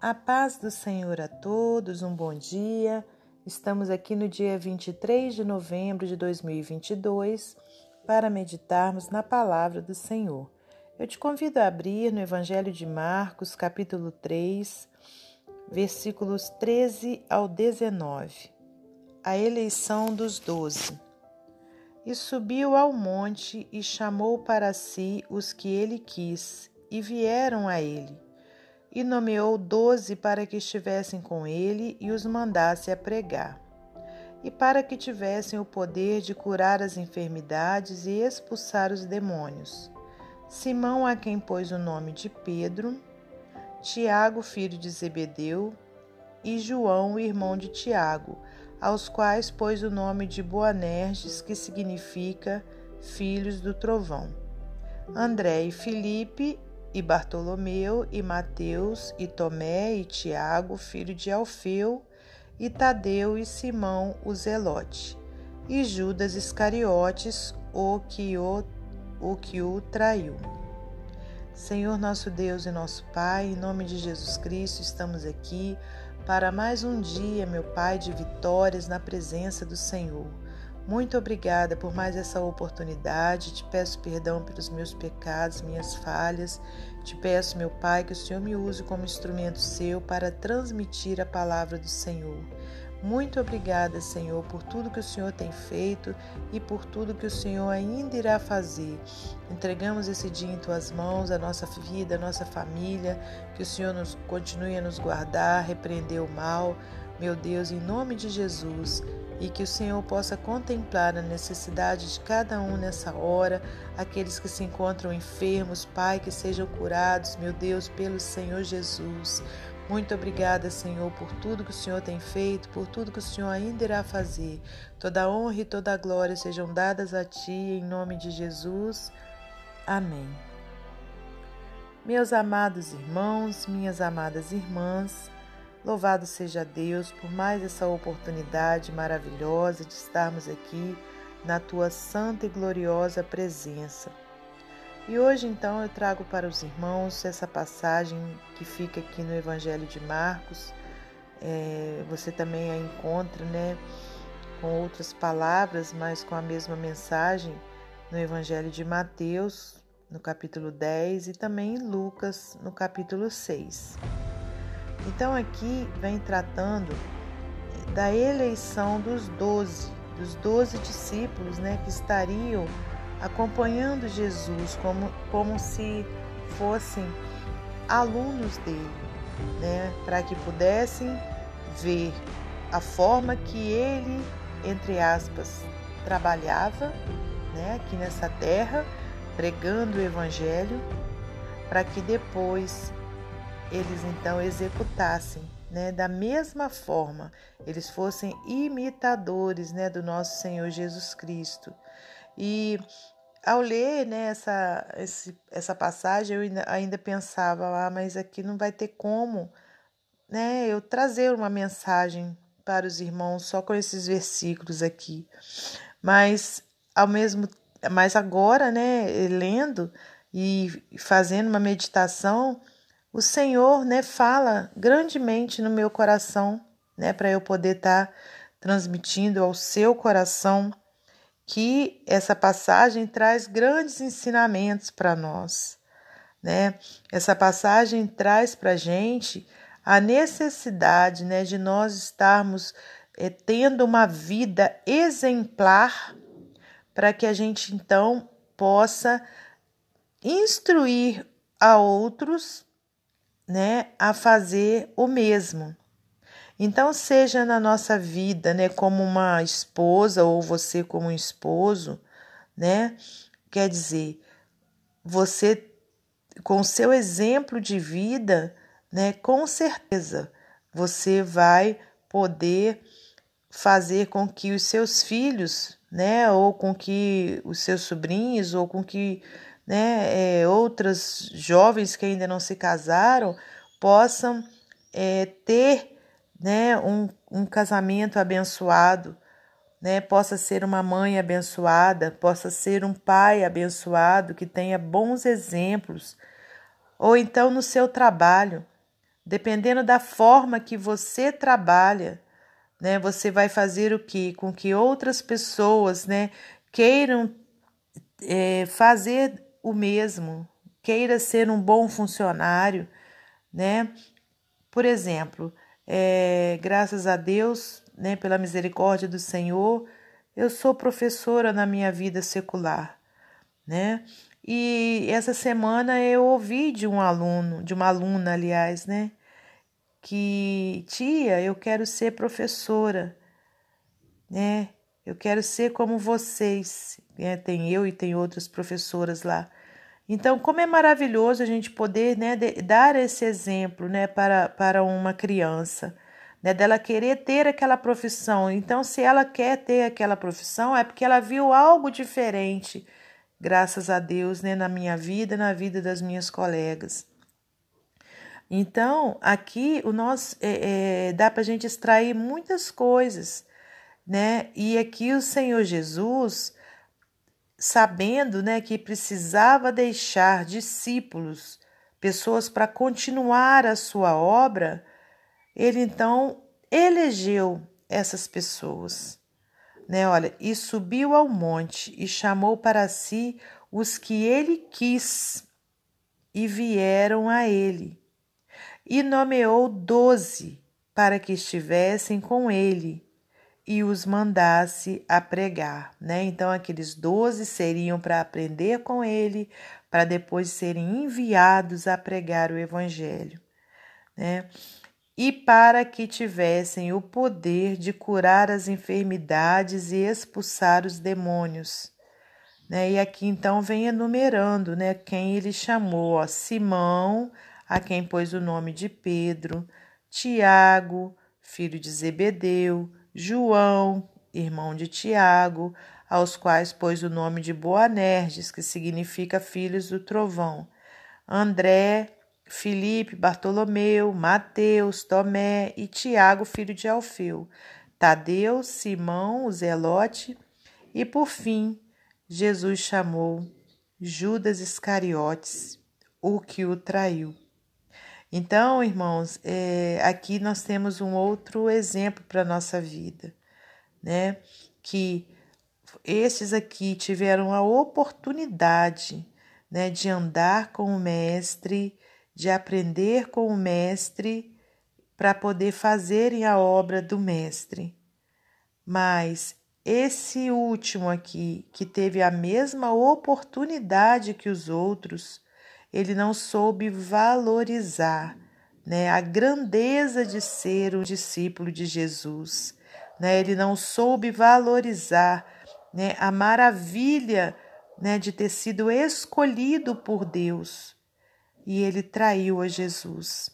A paz do Senhor a todos, um bom dia. Estamos aqui no dia 23 de novembro de 2022 para meditarmos na palavra do Senhor. Eu te convido a abrir no Evangelho de Marcos, capítulo 3, versículos 13 ao 19. A eleição dos doze. E subiu ao monte e chamou para si os que ele quis, e vieram a ele e nomeou doze para que estivessem com ele e os mandasse a pregar, e para que tivessem o poder de curar as enfermidades e expulsar os demônios. Simão, a quem pôs o nome de Pedro, Tiago, filho de Zebedeu, e João, irmão de Tiago, aos quais pôs o nome de Boanerges, que significa filhos do trovão. André e Filipe e Bartolomeu, e Mateus, e Tomé, e Tiago, filho de Alfeu, e Tadeu, e Simão, o Zelote, e Judas Iscariotes, o que o, o que o traiu. Senhor nosso Deus e nosso Pai, em nome de Jesus Cristo, estamos aqui para mais um dia, meu Pai, de vitórias na presença do Senhor. Muito obrigada por mais essa oportunidade. Te peço perdão pelos meus pecados, minhas falhas. Te peço, meu Pai, que o Senhor me use como instrumento seu para transmitir a palavra do Senhor. Muito obrigada, Senhor, por tudo que o Senhor tem feito e por tudo que o Senhor ainda irá fazer. Entregamos esse dia em tuas mãos, a nossa vida, a nossa família, que o Senhor nos continue a nos guardar, repreender o mal. Meu Deus, em nome de Jesus, e que o Senhor possa contemplar a necessidade de cada um nessa hora, aqueles que se encontram enfermos, Pai, que sejam curados, meu Deus, pelo Senhor Jesus. Muito obrigada, Senhor, por tudo que o Senhor tem feito, por tudo que o Senhor ainda irá fazer. Toda honra e toda glória sejam dadas a Ti, em nome de Jesus. Amém. Meus amados irmãos, minhas amadas irmãs, Louvado seja Deus por mais essa oportunidade maravilhosa de estarmos aqui na tua santa e gloriosa presença. E hoje então eu trago para os irmãos essa passagem que fica aqui no Evangelho de Marcos. É, você também a encontra, né, com outras palavras, mas com a mesma mensagem no Evangelho de Mateus, no capítulo 10, e também em Lucas, no capítulo 6. Então aqui vem tratando da eleição dos doze, dos doze discípulos, né, que estariam acompanhando Jesus como, como se fossem alunos dele, né, para que pudessem ver a forma que ele, entre aspas, trabalhava, né, aqui nessa terra, pregando o evangelho, para que depois eles então executassem, né, da mesma forma, eles fossem imitadores, né, do nosso Senhor Jesus Cristo. E ao ler né, essa, essa passagem, eu ainda, ainda pensava, ah, mas aqui não vai ter como né, eu trazer uma mensagem para os irmãos só com esses versículos aqui. Mas ao mesmo mas agora, né, lendo e fazendo uma meditação, o Senhor, né, fala grandemente no meu coração, né, para eu poder estar tá transmitindo ao seu coração que essa passagem traz grandes ensinamentos para nós, né? Essa passagem traz para gente a necessidade, né, de nós estarmos é, tendo uma vida exemplar para que a gente então possa instruir a outros né, a fazer o mesmo. Então, seja na nossa vida, né, como uma esposa ou você como um esposo, né, quer dizer, você com o seu exemplo de vida, né, com certeza você vai poder fazer com que os seus filhos, né, ou com que os seus sobrinhos, ou com que né, é, outras jovens que ainda não se casaram possam é, ter né, um, um casamento abençoado, né, possa ser uma mãe abençoada, possa ser um pai abençoado que tenha bons exemplos, ou então no seu trabalho, dependendo da forma que você trabalha, né, você vai fazer o que? Com que outras pessoas, né, queiram é, fazer o mesmo, queira ser um bom funcionário, né? Por exemplo, é, graças a Deus, né, pela misericórdia do Senhor, eu sou professora na minha vida secular, né? E essa semana eu ouvi de um aluno, de uma aluna, aliás, né, que tia, eu quero ser professora, né? Eu quero ser como vocês, né? Tem eu e tem outras professoras lá. Então, como é maravilhoso a gente poder né, dar esse exemplo né, para, para uma criança, né, dela querer ter aquela profissão. Então, se ela quer ter aquela profissão, é porque ela viu algo diferente, graças a Deus, né, na minha vida, na vida das minhas colegas. Então, aqui o nosso é, é, dá para a gente extrair muitas coisas, né? E aqui o Senhor Jesus sabendo né, que precisava deixar discípulos, pessoas para continuar a sua obra, ele então elegeu essas pessoas. Né, olha, e subiu ao monte e chamou para si os que ele quis, e vieram a ele. E nomeou doze para que estivessem com ele e os mandasse a pregar, né? Então aqueles doze seriam para aprender com ele, para depois serem enviados a pregar o evangelho, né? E para que tivessem o poder de curar as enfermidades e expulsar os demônios. Né? E aqui então vem enumerando né, quem ele chamou: ó, Simão, a quem pôs o nome de Pedro, Tiago, filho de Zebedeu, João, irmão de Tiago, aos quais pôs o nome de Boanerges, que significa filhos do trovão, André, Filipe, Bartolomeu, Mateus, Tomé e Tiago, filho de Alfeu, Tadeu, Simão, o Zelote, e por fim, Jesus chamou Judas Iscariotes, o que o traiu. Então, irmãos, é, aqui nós temos um outro exemplo para a nossa vida, né? Que estes aqui tiveram a oportunidade né, de andar com o Mestre, de aprender com o Mestre, para poder fazerem a obra do Mestre. Mas esse último aqui, que teve a mesma oportunidade que os outros, ele não soube valorizar né, a grandeza de ser um discípulo de Jesus. Né? Ele não soube valorizar né, a maravilha né, de ter sido escolhido por Deus. E ele traiu a Jesus.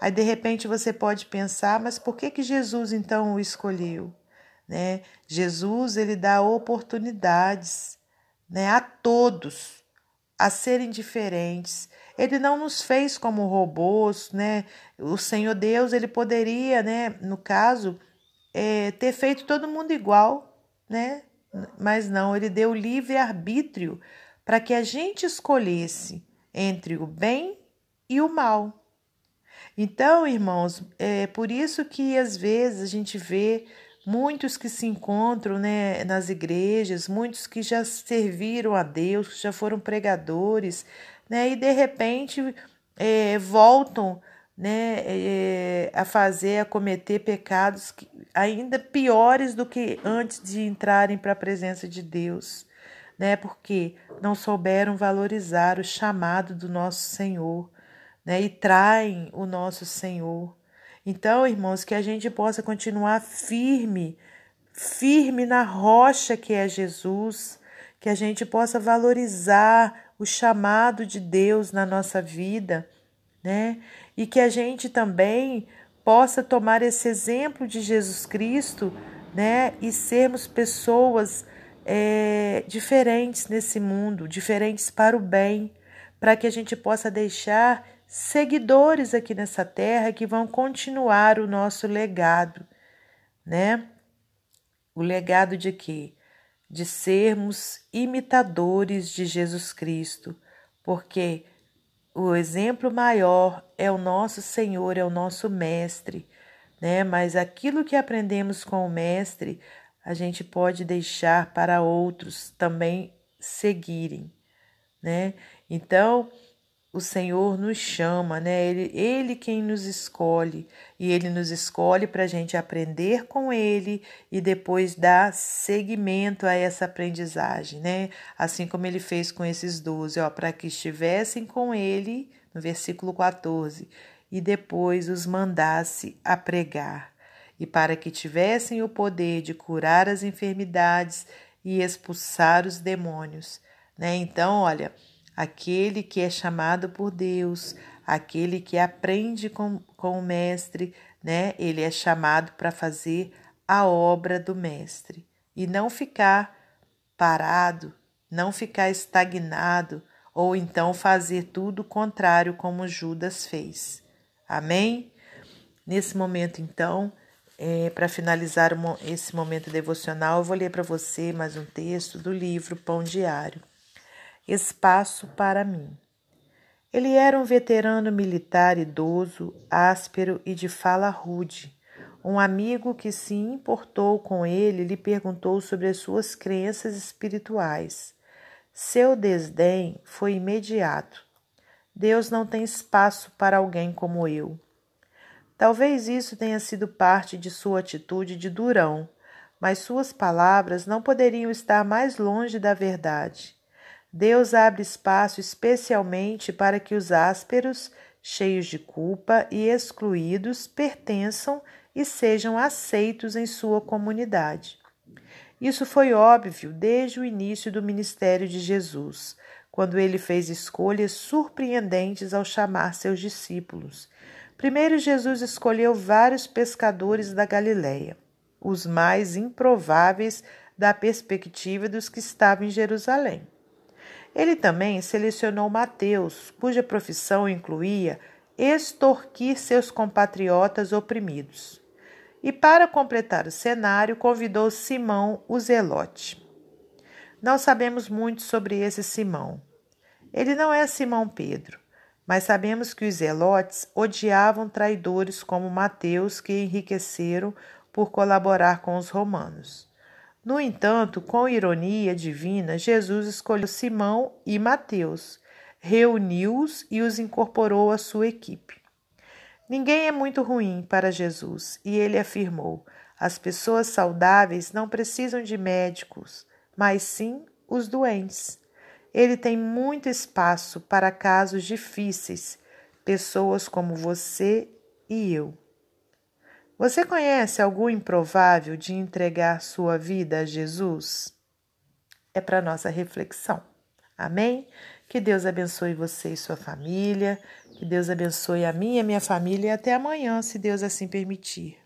Aí de repente você pode pensar, mas por que que Jesus então o escolheu? Né? Jesus ele dá oportunidades, né, a todos a serem diferentes. Ele não nos fez como robôs, né? O Senhor Deus, ele poderia, né, no caso, é, ter feito todo mundo igual, né? Mas não, ele deu livre arbítrio para que a gente escolhesse entre o bem e o mal. Então, irmãos, é por isso que às vezes a gente vê muitos que se encontram né, nas igrejas, muitos que já serviram a Deus, que já foram pregadores, né, e de repente é, voltam né, é, a fazer, a cometer pecados ainda piores do que antes de entrarem para a presença de Deus, né, porque não souberam valorizar o chamado do nosso Senhor, né, e traem o nosso Senhor. Então, irmãos, que a gente possa continuar firme, firme na rocha que é Jesus, que a gente possa valorizar o chamado de Deus na nossa vida, né? E que a gente também possa tomar esse exemplo de Jesus Cristo, né? E sermos pessoas é, diferentes nesse mundo, diferentes para o bem, para que a gente possa deixar seguidores aqui nessa terra que vão continuar o nosso legado, né? O legado de quê? De sermos imitadores de Jesus Cristo, porque o exemplo maior é o nosso Senhor, é o nosso Mestre, né? Mas aquilo que aprendemos com o Mestre, a gente pode deixar para outros também seguirem, né? Então, o Senhor nos chama, né? Ele, ele quem nos escolhe e ele nos escolhe para a gente aprender com ele e depois dar seguimento a essa aprendizagem, né? Assim como ele fez com esses doze, ó, para que estivessem com ele, no versículo 14, e depois os mandasse a pregar, e para que tivessem o poder de curar as enfermidades e expulsar os demônios, né? Então, olha aquele que é chamado por Deus, aquele que aprende com, com o Mestre, né? Ele é chamado para fazer a obra do Mestre e não ficar parado, não ficar estagnado ou então fazer tudo contrário como Judas fez. Amém? Nesse momento, então, é, para finalizar esse momento devocional, eu vou ler para você mais um texto do livro Pão Diário espaço para mim. Ele era um veterano militar idoso, áspero e de fala rude. Um amigo que se importou com ele lhe perguntou sobre as suas crenças espirituais. Seu desdém foi imediato. Deus não tem espaço para alguém como eu. Talvez isso tenha sido parte de sua atitude de durão, mas suas palavras não poderiam estar mais longe da verdade. Deus abre espaço especialmente para que os ásperos, cheios de culpa e excluídos, pertençam e sejam aceitos em sua comunidade. Isso foi óbvio desde o início do ministério de Jesus, quando ele fez escolhas surpreendentes ao chamar seus discípulos. Primeiro, Jesus escolheu vários pescadores da Galiléia, os mais improváveis da perspectiva dos que estavam em Jerusalém. Ele também selecionou Mateus, cuja profissão incluía extorquir seus compatriotas oprimidos. E para completar o cenário, convidou Simão o Zelote. Não sabemos muito sobre esse Simão. Ele não é Simão Pedro, mas sabemos que os zelotes odiavam traidores como Mateus que enriqueceram por colaborar com os romanos. No entanto, com ironia divina, Jesus escolheu Simão e Mateus, reuniu-os e os incorporou à sua equipe. Ninguém é muito ruim para Jesus, e ele afirmou: as pessoas saudáveis não precisam de médicos, mas sim os doentes. Ele tem muito espaço para casos difíceis, pessoas como você e eu. Você conhece algum improvável de entregar sua vida a Jesus? É para nossa reflexão. Amém? Que Deus abençoe você e sua família. Que Deus abençoe a minha e a minha família. E até amanhã, se Deus assim permitir.